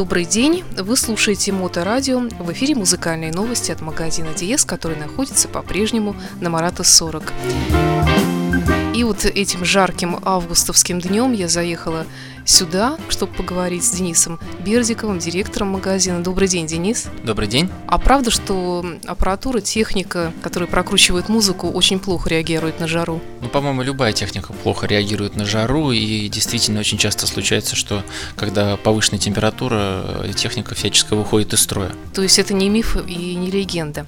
Добрый день! Вы слушаете Моторадио. В эфире музыкальные новости от магазина Диес, который находится по-прежнему на Марата 40. И вот этим жарким августовским днем я заехала сюда, чтобы поговорить с Денисом Бердиковым, директором магазина. Добрый день, Денис. Добрый день. А правда, что аппаратура, техника, которая прокручивает музыку, очень плохо реагирует на жару? Ну, по-моему, любая техника плохо реагирует на жару, и действительно очень часто случается, что когда повышенная температура, техника всячески выходит из строя. То есть это не миф и не легенда.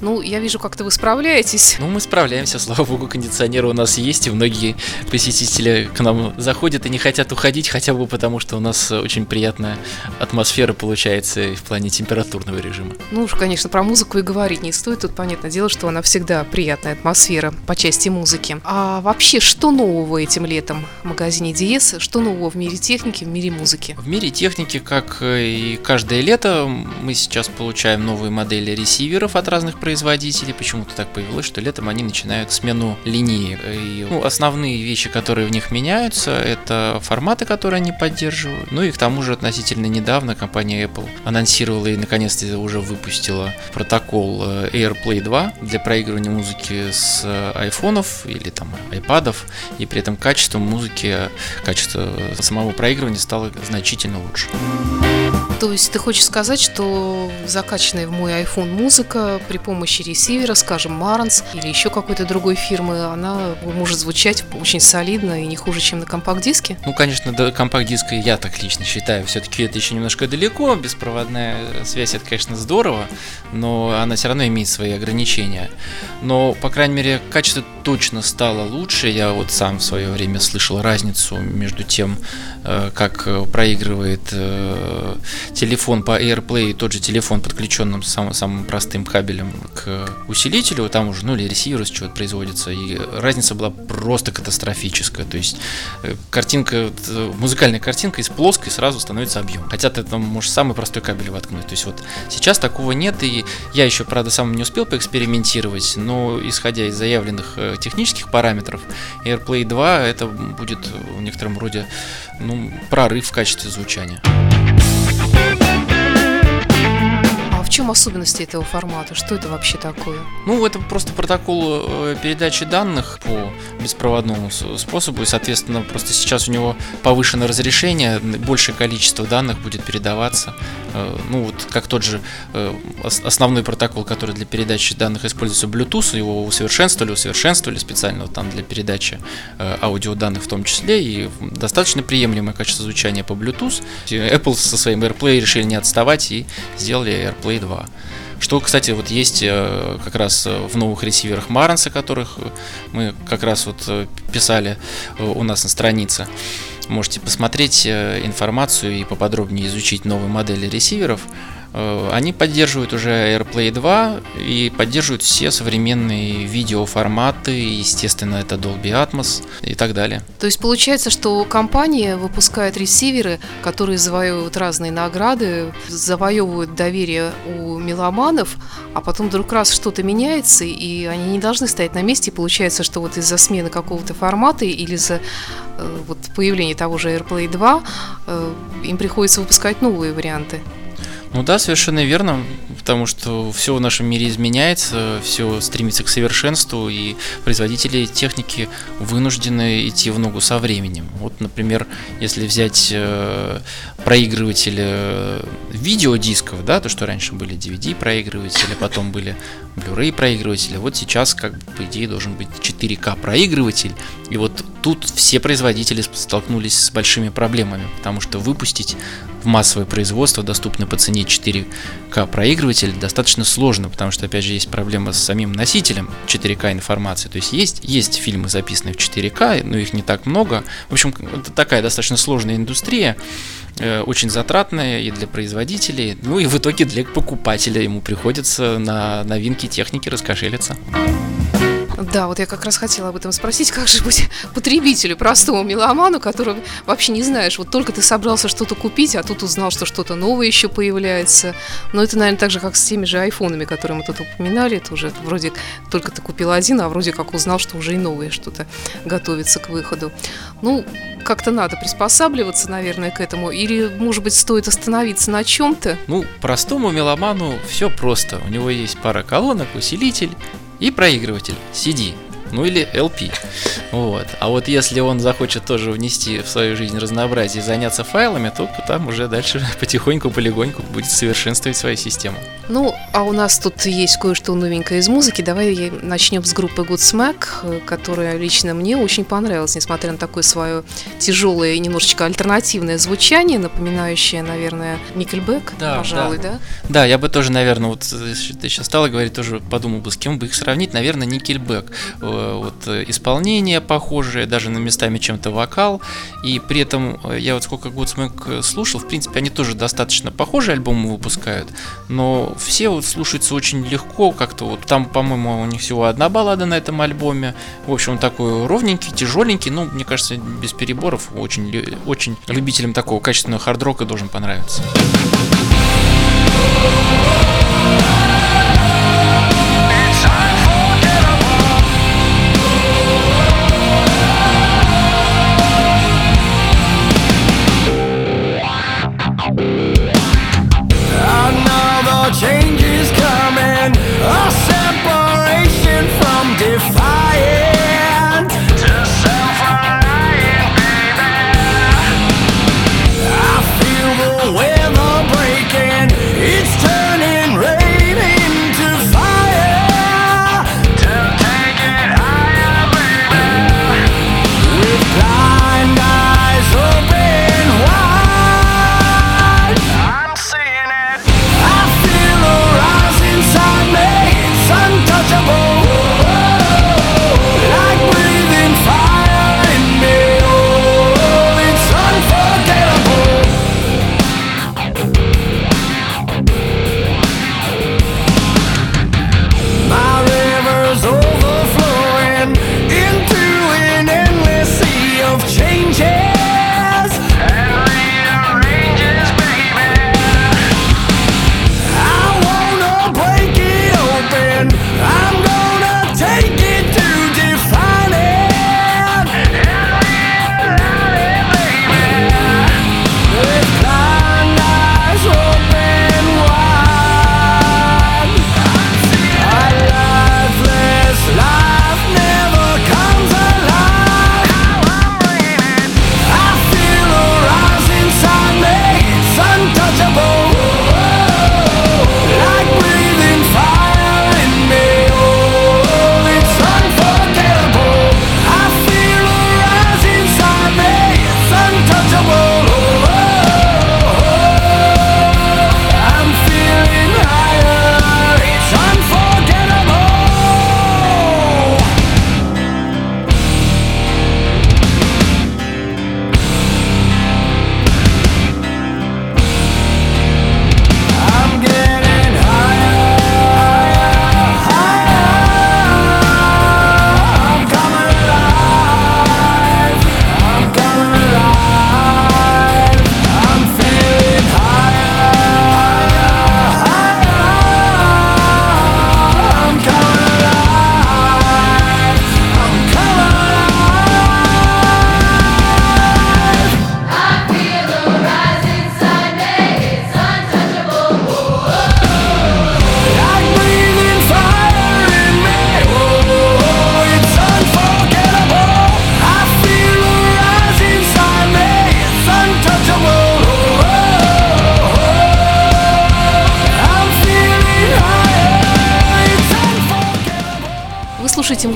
Ну, я вижу, как-то вы справляетесь. Ну, мы справляемся, слава богу, кондиционеры у нас есть, и многие посетители к нам заходят и не хотят уходить, хотя бы потому, что у нас очень приятная атмосфера получается в плане температурного режима. Ну уж, конечно, про музыку и говорить не стоит. Тут понятное дело, что она всегда приятная атмосфера по части музыки. А вообще, что нового этим летом в магазине Диес? Что нового в мире техники, в мире музыки? В мире техники, как и каждое лето, мы сейчас получаем новые модели ресиверов от разных производителей производителей. Почему-то так повелось, что летом они начинают смену линии. И, ну, основные вещи, которые в них меняются, это форматы, которые они поддерживают. Ну и к тому же относительно недавно компания Apple анонсировала и наконец-то уже выпустила протокол э, AirPlay 2 для проигрывания музыки с э, айфонов или там айпадов. И при этом качество музыки, качество самого проигрывания стало значительно лучше. То есть ты хочешь сказать, что закачанная в мой iPhone музыка при помощи ресивера, скажем, Marantz или еще какой-то другой фирмы, она может звучать очень солидно и не хуже, чем на компакт-диске? Ну, конечно, до компакт-диска я так лично считаю. Все-таки это еще немножко далеко. Беспроводная связь это, конечно, здорово, но она все равно имеет свои ограничения. Но, по крайней мере, качество точно стало лучше. Я вот сам в свое время слышал разницу между тем, э, как проигрывает э, телефон по AirPlay, тот же телефон, подключенным самым, самым простым кабелем к усилителю, там уже, ну, или ресиверу с чего-то производится, и разница была просто катастрофическая. То есть э, картинка, музыкальная картинка из плоской сразу становится объем. Хотя ты там можешь самый простой кабель воткнуть. То есть вот сейчас такого нет, и я еще, правда, сам не успел поэкспериментировать, но исходя из заявленных э, технических параметров, AirPlay 2 это будет в некотором роде ну, прорыв в качестве звучания. Remember чем особенности этого формата? Что это вообще такое? Ну, это просто протокол э, передачи данных по беспроводному способу, и, соответственно, просто сейчас у него повышенное разрешение, большее количество данных будет передаваться. Э, ну, вот как тот же э, основной протокол, который для передачи данных используется Bluetooth, его усовершенствовали, усовершенствовали специально там для передачи аудиоданных в том числе, и достаточно приемлемое качество звучания по Bluetooth. Apple со своим AirPlay решили не отставать и сделали AirPlay 2. 2. Что, кстати, вот есть э, как раз э, в новых ресиверах Маранса, которых э, мы как раз вот писали у нас на странице. Можете посмотреть информацию и поподробнее изучить новые модели ресиверов. Э, они поддерживают уже AirPlay 2 и поддерживают все современные видеоформаты, естественно, это Dolby Atmos и так далее. То есть получается, что компания выпускает ресиверы, которые завоевывают разные награды, завоевывают доверие у меломанов, а потом вдруг раз что-то меняется, и они не должны стоять на месте, и получается, что вот из-за смены какого-то формата или из-за э, вот, появления того же AirPlay 2 э, им приходится выпускать новые варианты. Ну да, совершенно верно, потому что все в нашем мире изменяется, все стремится к совершенству, и производители техники вынуждены идти в ногу со временем. Вот, например, если взять э, проигрыватель э, видеодисков, да, то, что раньше были DVD-проигрыватели, потом были Blu-ray проигрыватели, вот сейчас, как бы, по идее, должен быть 4К проигрыватель, и вот тут все производители столкнулись с большими проблемами, потому что выпустить в массовое производство доступный по цене 4К проигрыватель достаточно сложно, потому что, опять же, есть проблема с самим носителем 4К информации. То есть есть, есть фильмы, записанные в 4К, но их не так много. В общем, это такая достаточно сложная индустрия, очень затратная и для производителей, ну и в итоге для покупателя ему приходится на новинки техники раскошелиться. Да, вот я как раз хотела об этом спросить, как же быть потребителю, простому меломану, который вообще не знаешь, вот только ты собрался что-то купить, а тут узнал, что что-то новое еще появляется. Но это, наверное, так же, как с теми же айфонами, которые мы тут упоминали, это уже вроде только ты купил один, а вроде как узнал, что уже и новое что-то готовится к выходу. Ну, как-то надо приспосабливаться, наверное, к этому, или, может быть, стоит остановиться на чем-то? Ну, простому меломану все просто. У него есть пара колонок, усилитель, и проигрыватель. CD, ну или LP. Вот. А вот если он захочет тоже внести в свою жизнь разнообразие и заняться файлами, то там уже дальше потихоньку, полегоньку будет совершенствовать свою систему. Ну, а у нас тут есть кое-что новенькое из музыки. Давай начнем с группы Godsmack, которая лично мне очень понравилась, несмотря на такое свое тяжелое и немножечко альтернативное звучание, напоминающее, наверное, Никельбек, да, пожалуй, да. да? Да, я бы тоже, наверное, вот ты сейчас стала говорить, тоже подумал бы, с кем бы их сравнить, наверное, Никельбек Э, вот э, исполнение похожее, даже на местами чем-то вокал, и при этом э, я вот сколько Godsmack слушал, в принципе, они тоже достаточно похожие альбомы выпускают, но все вот слушаются очень легко, как-то вот там, по-моему, у них всего одна баллада на этом альбоме, в общем, такой ровненький, тяжеленький, ну, мне кажется, без переборов, очень, очень любителям такого качественного хард-рока должен понравиться. слушаете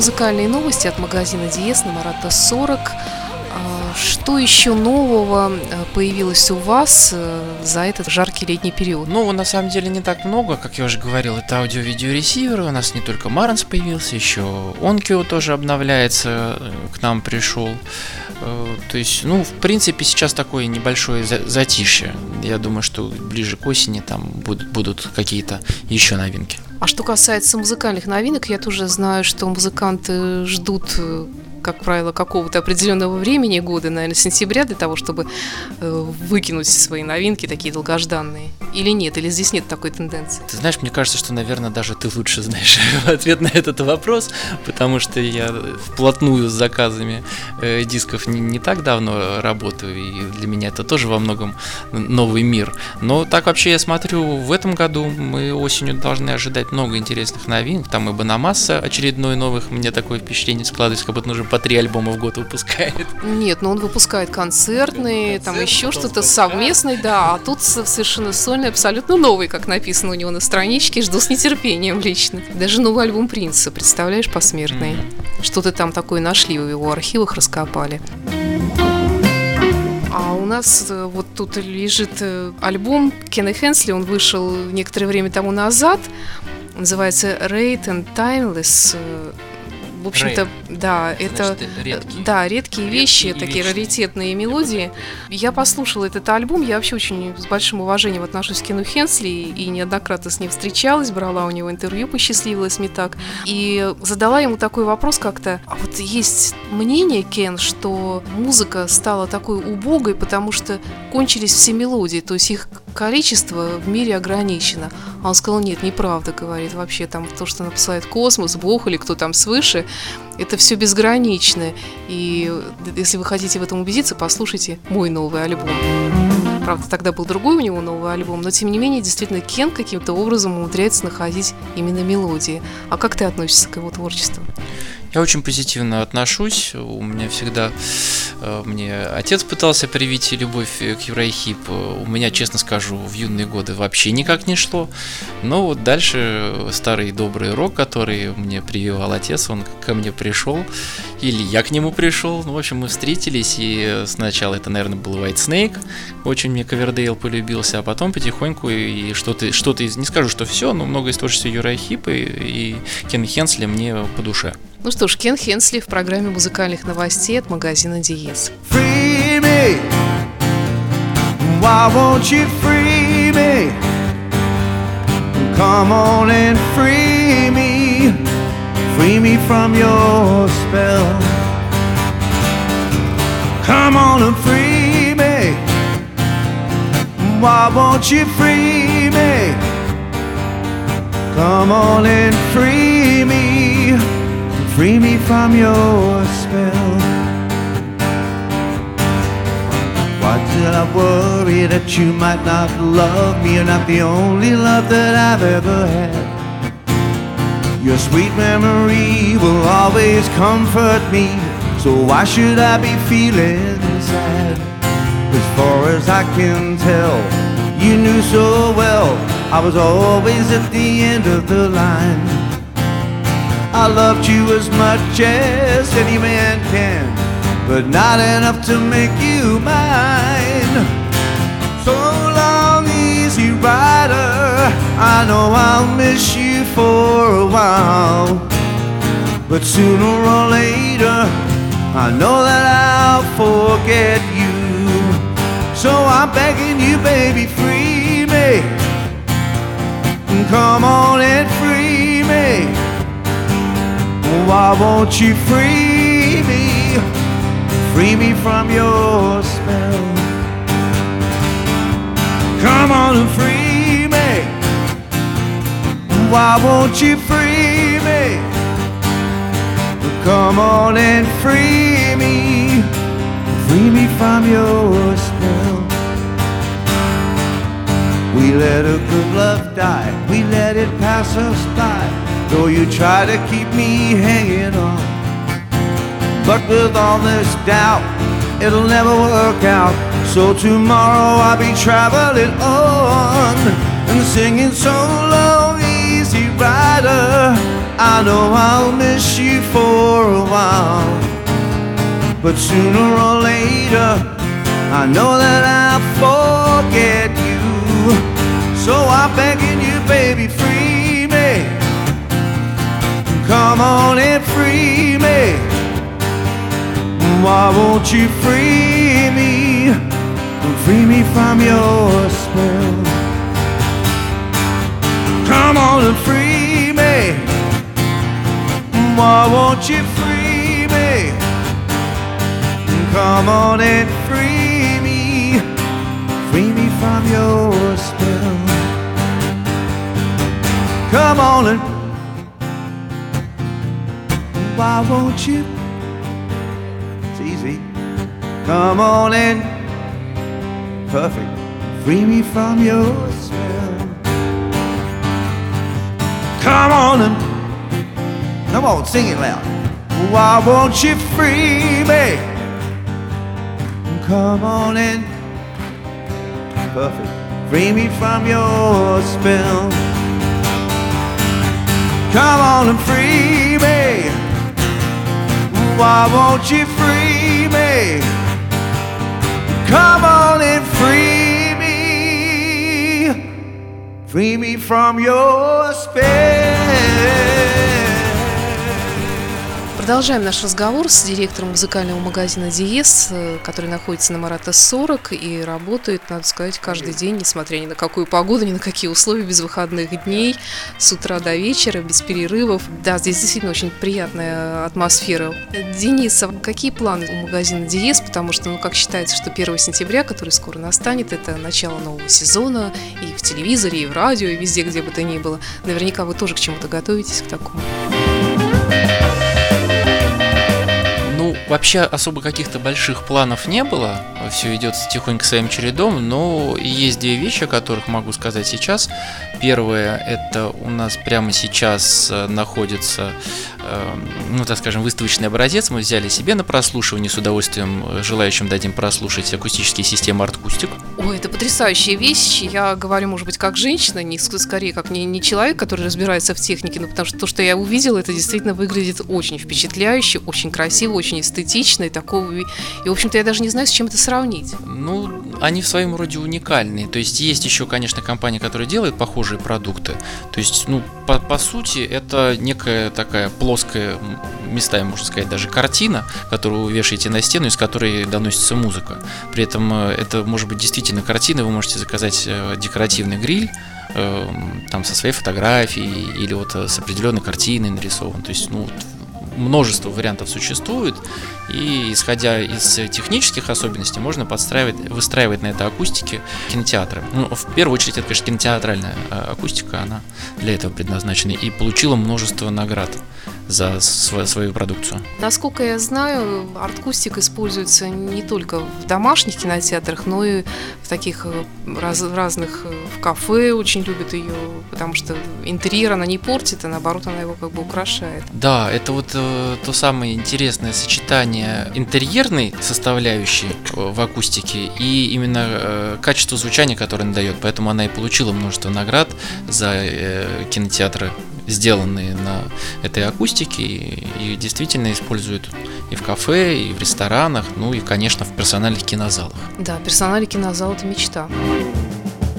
музыкальные новости от магазина Диес на Марата 40. Что еще нового э, появилось у вас э, за этот жаркий летний период? Нового на самом деле не так много, как я уже говорил, это аудио-видеоресиверы, у нас не только Маранс появился, еще Onkyo тоже обновляется, э, к нам пришел. То есть, ну, в принципе, сейчас такое небольшое затишье. Я думаю, что ближе к осени там будут, будут какие-то еще новинки. А что касается музыкальных новинок, я тоже знаю, что музыканты ждут э, как правило, какого-то определенного времени года, наверное, сентября, для того, чтобы э, выкинуть свои новинки, такие долгожданные. Или нет? Или здесь нет такой тенденции? Ты знаешь, мне кажется, что, наверное, даже ты лучше знаешь ответ на этот вопрос, потому что я вплотную с заказами э, дисков не, не так давно работаю, и для меня это тоже во многом новый мир. Но так вообще я смотрю, в этом году мы осенью должны ожидать много интересных новинок. Там и Банамасса очередной новых, мне такое впечатление складывается, как будто нужно по три альбома в год выпускает. Нет, но он выпускает концертные, Концерт, там еще что-то совместное, да, а тут совершенно сольный, абсолютно новый, как написано у него на страничке, жду с нетерпением лично. Даже новый альбом Принца, представляешь, посмертный. Mm-hmm. Что-то там такое нашли в его архивах, раскопали. А у нас э, вот тут лежит э, альбом Кена Хенсли, он вышел некоторое время тому назад, называется Rate and Timeless э, в общем-то, да, это редкие. да редкие, редкие вещи, такие вечные. раритетные мелодии. Я послушала этот альбом, я вообще очень с большим уважением отношусь к Кену Хенсли и неоднократно с ним встречалась, брала у него интервью, посчастливилась мне так, и задала ему такой вопрос как-то. А вот есть мнение, Кен, что музыка стала такой убогой, потому что кончились все мелодии, то есть их количество в мире ограничено. А он сказал, нет, неправда, говорит, вообще там то, что посылает космос, Бог или кто там свыше, это все безгранично. И если вы хотите в этом убедиться, послушайте мой новый альбом. Правда, тогда был другой у него новый альбом, но тем не менее, действительно, Кен каким-то образом умудряется находить именно мелодии. А как ты относишься к его творчеству? Я очень позитивно отношусь. У меня всегда э, мне отец пытался привить любовь к еврейхип. У меня, честно скажу, в юные годы вообще никак не шло. Но вот дальше старый добрый рок, который мне прививал отец, он ко мне пришел. Или я к нему пришел. Ну, в общем, мы встретились, и сначала это, наверное, был White Snake. Очень мне Ковердейл полюбился, а потом потихоньку и что-то, что-то не скажу, что все, но много из творчества Юрая Хипа и Кен Хенсли мне по душе. Ну что ж, Кен Хенсли в программе музыкальных новостей от магазина Диез. Why won't you free me? Come on and free me. Free me from your spell. Come on and free me. Why won't you free me? Come on and free. Free me from your spell. Why did I worry that you might not love me? You're not the only love that I've ever had. Your sweet memory will always comfort me. So why should I be feeling sad? As far as I can tell, you knew so well I was always at the end of the line. I loved you as much as any man can, but not enough to make you mine. So long, easy rider. I know I'll miss you for a while, but sooner or later, I know that I'll forget you. So I'm begging you, baby, free me. Come on and free me. Oh, why won't you free me? Free me from your spell. Come on and free me. Why won't you free me? Come on and free me. Free me from your spell. We let a good love die. We let it pass us by. You try to keep me hanging on. But with all this doubt, it'll never work out. So tomorrow I'll be traveling on and singing so long, easy rider. I know I'll miss you for a while. But sooner or later, I know that I'll forget you. So I'm begging you, baby. Come on and free me. Why won't you free me? Free me from your spell. Come on and free me? Why won't you free me? Come on and free me, free me from your spell. Come on and why won't you? It's easy. Come on in. perfect, free me from your spell. Come on and come on, sing it loud. Why won't you free me? Come on and perfect, free me from your spell. Come on and free. Why won't you free me? Come on and free me. Free me from your spell. Продолжаем наш разговор с директором музыкального магазина Диес, э, который находится на Марата 40 и работает, надо сказать, каждый день, несмотря ни на какую погоду, ни на какие условия, без выходных дней, с утра до вечера, без перерывов. Да, здесь действительно очень приятная атмосфера. Денис, а какие планы у магазина Диес? Потому что, ну, как считается, что 1 сентября, который скоро настанет, это начало нового сезона и в телевизоре, и в радио, и везде, где бы то ни было. Наверняка вы тоже к чему-то готовитесь, к такому. Вообще особо каких-то больших планов не было. Все идет тихонько своим чередом, но есть две вещи, о которых могу сказать сейчас. Первое, это у нас прямо сейчас э, находится, ну, так скажем, выставочный образец. Мы взяли себе на прослушивание, с удовольствием э, желающим дадим прослушать акустические системы Artcoustic. Ой, это потрясающая вещь. Я говорю, может быть, как женщина, не ск- скорее как не, не человек, который разбирается в технике, но потому что то, что я увидела, это действительно выглядит очень впечатляюще, очень красиво, очень эстетично и такого. И, в общем-то, я даже не знаю, с чем это сравнить. Ну, они в своем роде уникальные. То есть есть еще, конечно, компании, которые делают похожие продукты. То есть, ну, по, по сути, это некая такая плоская, местами, можно сказать, даже картина, которую вы вешаете на стену, из которой доносится музыка. При этом э, это может быть действительно картина, вы можете заказать э, декоративный гриль, э, там со своей фотографией или вот э, с определенной картиной нарисован. То есть, ну, множество вариантов существует, и исходя из технических особенностей, можно подстраивать, выстраивать на это акустики кинотеатры. Ну, в первую очередь, это, конечно, кинотеатральная э, акустика, она для этого предназначена, и получила множество наград за св- свою продукцию. Насколько я знаю, арткустик используется не только в домашних кинотеатрах, но и в таких э, раз- разных э, в кафе очень любят ее, потому что интерьер она не портит, а наоборот она его как бы украшает. Да, это вот э, то самое интересное сочетание интерьерной составляющей э, в акустике и именно э, качество звучания, которое она дает. Поэтому она и получила множество наград за э, кинотеатры, сделанные на этой акустике, и, и действительно используют и в кафе, и в ресторанах, ну и, конечно, в персональных кинозалах. Да, персональный кинозал это мечта.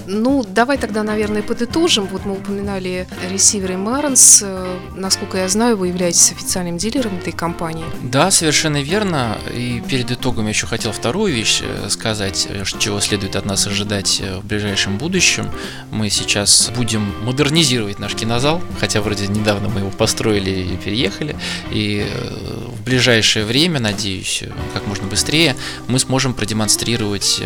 Ну, давай тогда, наверное, подытожим. Вот мы упоминали ресиверы Marantz. Э, Насколько я знаю, вы являетесь официальным дилером этой компании. Да, совершенно верно. И перед итогом я еще хотел вторую вещь э, сказать, э, чего следует от нас ожидать в ближайшем будущем. Мы сейчас будем модернизировать наш кинозал, хотя вроде недавно мы его построили и переехали. И в ближайшее время, надеюсь, как можно быстрее, мы сможем продемонстрировать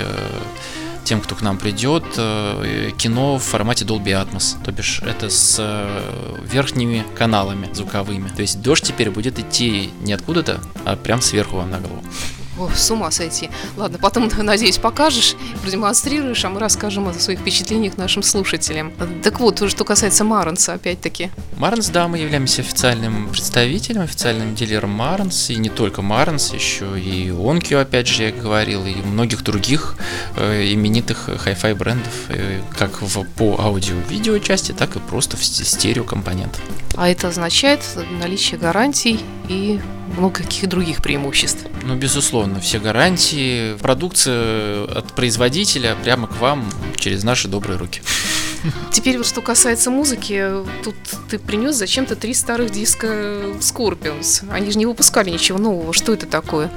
тем, кто к нам придет, э, кино в формате Dolby Atmos. То бишь это с э, верхними каналами звуковыми. То есть дождь теперь будет идти не откуда-то, а прям сверху вам на голову. О, с ума сойти. Ладно, потом, надеюсь, покажешь, продемонстрируешь, а мы расскажем о своих впечатлениях нашим слушателям. Так вот, что касается Marantz, опять-таки. Marantz, да, мы являемся официальным представителем, официальным дилером Marantz, и не только Марнс, еще и Onkyo, опять же, я говорил, и многих других э, именитых хай-фай брендов, э, как в, по аудио-видео части, так и просто в сте- стереокомпонентах. А это означает наличие гарантий и много каких других преимуществ. Ну, безусловно, все гарантии, продукция от производителя прямо к вам через наши добрые руки. Теперь вот что касается музыки, тут ты принес зачем-то три старых диска Scorpions. Они же не выпускали ничего нового. Что это такое?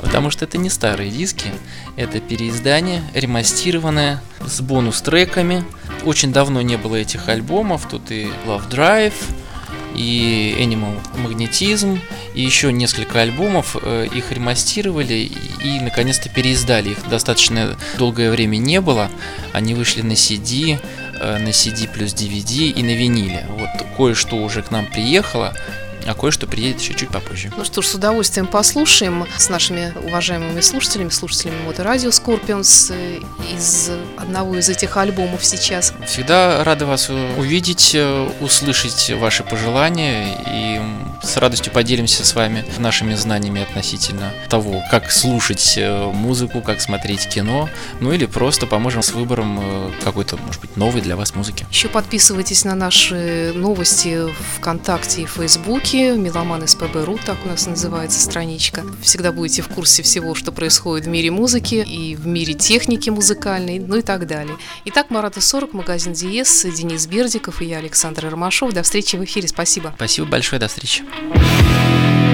Потому что это не старые диски, это переиздание, ремастированное, с бонус-треками, Очень давно не было этих альбомов. Тут и Love Drive, и Animal Magnetism, и еще несколько альбомов. Э, их ремастировали и, наконец-то переиздали. Их достаточно долгое время не было. Они вышли на CD, э, на CD плюс DVD и на виниле. Вот кое-что уже к нам приехало а кое-что приедет еще чуть попозже. Ну что ж, с удовольствием послушаем с нашими уважаемыми слушателями, слушателями Моторадио Скорпионс э, из одного из этих альбомов сейчас. Всегда рады вас увидеть, э, услышать ваши пожелания и с радостью поделимся с вами нашими знаниями относительно того, как слушать э, музыку, как смотреть кино, ну или просто поможем с выбором какой-то, может быть, новой для вас музыки. Еще подписывайтесь на наши новости ВКонтакте и Фейсбуке Меломан СПБ.ру, так у нас называется страничка. Всегда будете в курсе всего, что происходит в мире музыки и в мире техники музыкальной, ну и так далее. Итак, Марата 40, магазин Диес, Денис Бердиков и я, Александр Ромашов. До встречи в эфире, спасибо. Спасибо большое, до встречи. Música